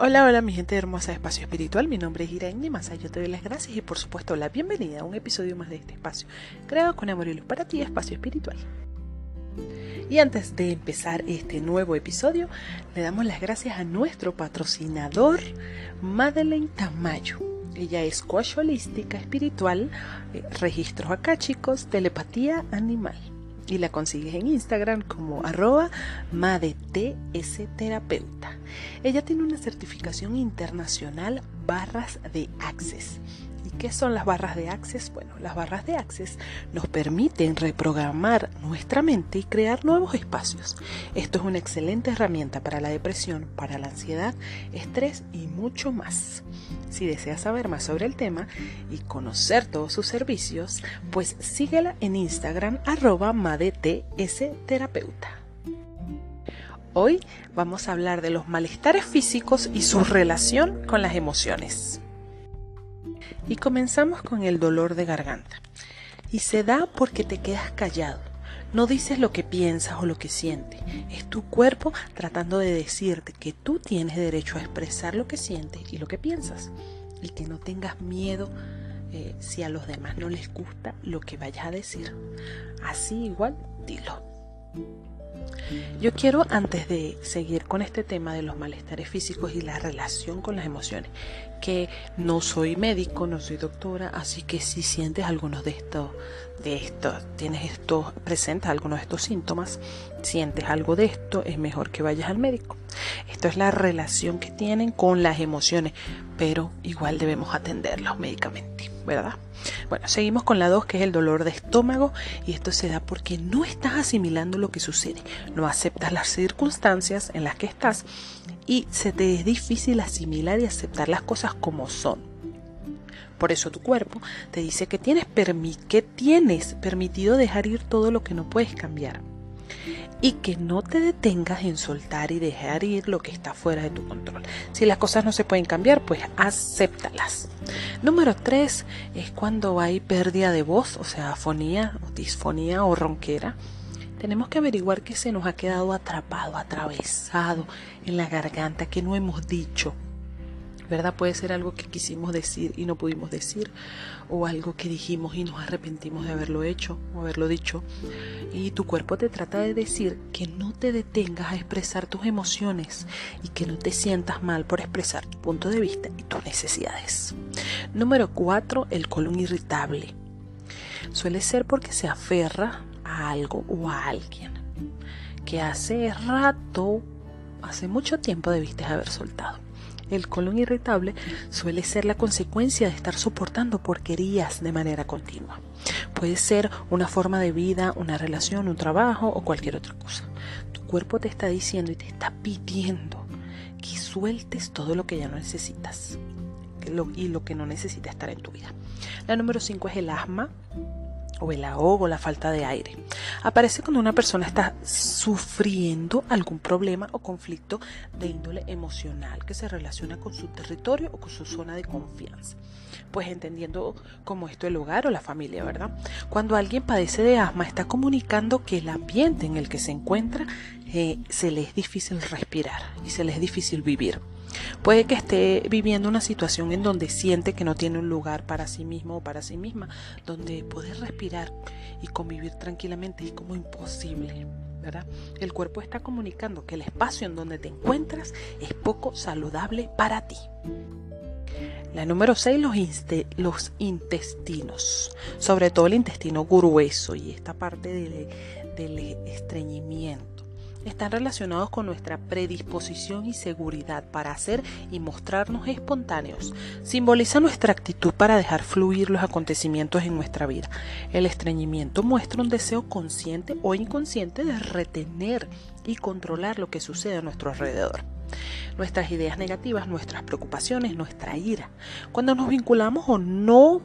Hola, hola mi gente hermosa de Espacio Espiritual, mi nombre es Irene Masa, yo te doy las gracias y por supuesto la bienvenida a un episodio más de este espacio, creado con amor y luz para ti, Espacio Espiritual. Y antes de empezar este nuevo episodio, le damos las gracias a nuestro patrocinador, Madeleine Tamayo. Ella es coach holística espiritual, eh, registros acá chicos, telepatía animal y la consigues en Instagram como arroba terapeuta. Ella tiene una certificación internacional barras de Access. ¿Y qué son las barras de Access? Bueno, las barras de Access nos permiten reprogramar nuestra mente y crear nuevos espacios. Esto es una excelente herramienta para la depresión, para la ansiedad, estrés y mucho más. Si deseas saber más sobre el tema y conocer todos sus servicios, pues síguela en Instagram arroba terapeuta. Hoy vamos a hablar de los malestares físicos y su relación con las emociones. Y comenzamos con el dolor de garganta. Y se da porque te quedas callado. No dices lo que piensas o lo que sientes. Es tu cuerpo tratando de decirte que tú tienes derecho a expresar lo que sientes y lo que piensas. Y que no tengas miedo eh, si a los demás no les gusta lo que vayas a decir. Así igual, dilo. Yo quiero, antes de seguir con este tema de los malestares físicos y la relación con las emociones, que no soy médico, no soy doctora, así que si sientes algunos de estos, de estos, tienes esto, presentas algunos de estos síntomas, sientes algo de esto, es mejor que vayas al médico. Esto es la relación que tienen con las emociones, pero igual debemos atenderlos médicamente, ¿verdad? Bueno, seguimos con la 2, que es el dolor de estómago, y esto se da porque no estás asimilando lo que sucede, no aceptas las circunstancias en las que estás y se te es difícil asimilar y aceptar las cosas como son. Por eso tu cuerpo te dice que tienes, que tienes permitido dejar ir todo lo que no puedes cambiar y que no te detengas en soltar y dejar ir lo que está fuera de tu control. Si las cosas no se pueden cambiar, pues acéptalas. Número 3 es cuando hay pérdida de voz, o sea, afonía, o disfonía o ronquera. Tenemos que averiguar que se nos ha quedado atrapado, atravesado en la garganta, que no hemos dicho ¿verdad? Puede ser algo que quisimos decir y no pudimos decir, o algo que dijimos y nos arrepentimos de haberlo hecho o haberlo dicho. Y tu cuerpo te trata de decir que no te detengas a expresar tus emociones y que no te sientas mal por expresar tu punto de vista y tus necesidades. Número 4. El colon irritable. Suele ser porque se aferra a algo o a alguien que hace rato, hace mucho tiempo debiste haber soltado. El colon irritable suele ser la consecuencia de estar soportando porquerías de manera continua. Puede ser una forma de vida, una relación, un trabajo o cualquier otra cosa. Tu cuerpo te está diciendo y te está pidiendo que sueltes todo lo que ya no necesitas y lo que no necesita estar en tu vida. La número 5 es el asma o el ahogo, la falta de aire. Aparece cuando una persona está sufriendo algún problema o conflicto de índole emocional que se relaciona con su territorio o con su zona de confianza. Pues entendiendo como esto el hogar o la familia, ¿verdad? Cuando alguien padece de asma está comunicando que el ambiente en el que se encuentra eh, se le es difícil respirar y se le es difícil vivir. Puede que esté viviendo una situación en donde siente que no tiene un lugar para sí mismo o para sí misma, donde poder respirar y convivir tranquilamente es como imposible. ¿verdad? El cuerpo está comunicando que el espacio en donde te encuentras es poco saludable para ti. La número 6, los, los, intestinos, sobre todo el intestino grueso y esta parte del estreñimiento están relacionados con nuestra predisposición y seguridad para hacer y mostrarnos espontáneos. Simboliza nuestra actitud para dejar fluir los acontecimientos en nuestra vida. El estreñimiento muestra un deseo consciente o inconsciente de retener y controlar lo que sucede a nuestro alrededor nuestras ideas negativas, nuestras preocupaciones, nuestra ira. Cuando nos vinculamos o no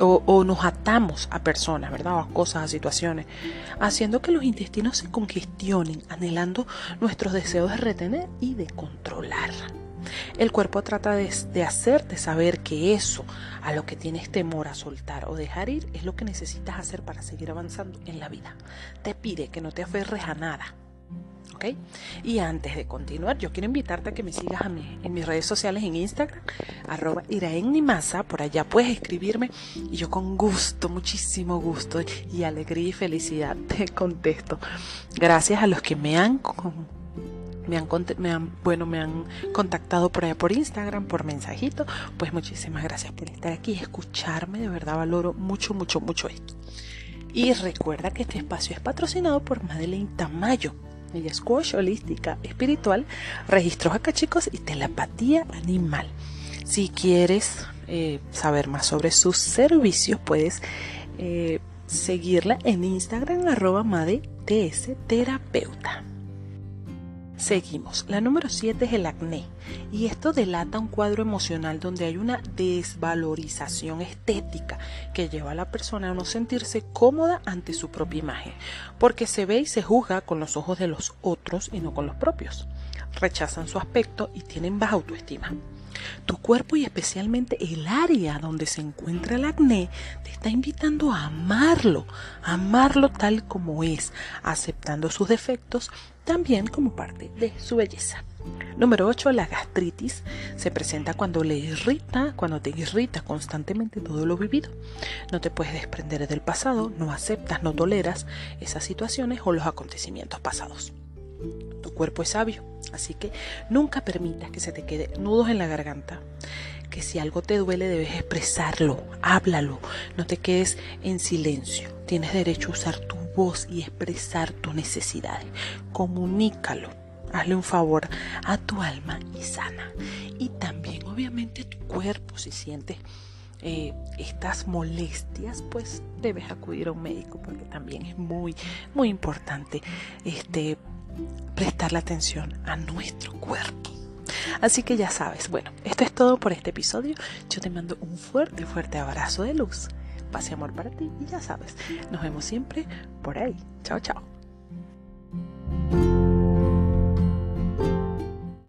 o, nos atamos a personas, ¿verdad? O a cosas, a situaciones, haciendo que los intestinos se congestionen, anhelando nuestros deseos de retener y de controlar. El cuerpo trata de, de, hacerte saber que eso a lo que tienes temor a soltar o dejar ir es lo que necesitas hacer para seguir avanzando en la vida. Te pide que no te aferres a nada, Y antes de continuar, yo quiero invitarte a que me sigas a mí, en mis redes sociales en Instagram, arroba Masa, por allá puedes escribirme y yo con gusto, muchísimo gusto y alegría y felicidad te contesto. Gracias a los que me han me han, me han, bueno, me han contactado por allá por Instagram, por mensajito, pues muchísimas gracias por estar aquí y escucharme, de verdad valoro mucho, mucho, mucho esto. Y recuerda que este espacio es patrocinado por Madeleine Tamayo. Ella coach holística espiritual, registros acá chicos y telepatía animal. Si quieres eh, saber más sobre sus servicios, puedes eh, seguirla en Instagram arroba ts terapeuta. Seguimos. La número 7 es el acné. Y esto delata un cuadro emocional donde hay una desvalorización estética que lleva a la persona a no sentirse cómoda ante su propia imagen, porque se ve y se juzga con los ojos de los otros y no con los propios. Rechazan su aspecto y tienen baja autoestima. Tu cuerpo y especialmente el área donde se encuentra el acné te está invitando a amarlo, amarlo tal como es, aceptando sus defectos también como parte de su belleza. Número 8. La gastritis se presenta cuando le irrita, cuando te irrita constantemente todo lo vivido. No te puedes desprender del pasado, no aceptas, no toleras esas situaciones o los acontecimientos pasados. Tu cuerpo es sabio, así que nunca permitas que se te quede nudos en la garganta. Que si algo te duele debes expresarlo, háblalo, no te quedes en silencio. Tienes derecho a usar tu voz y expresar tus necesidades. Comunícalo. Hazle un favor a tu alma y sana. Y también obviamente tu cuerpo, si sientes eh, estas molestias, pues debes acudir a un médico porque también es muy, muy importante este, prestarle atención a nuestro cuerpo. Así que ya sabes, bueno, esto es todo por este episodio. Yo te mando un fuerte, fuerte abrazo de luz. Pase amor para ti y ya sabes, nos vemos siempre por ahí. Chao, chao.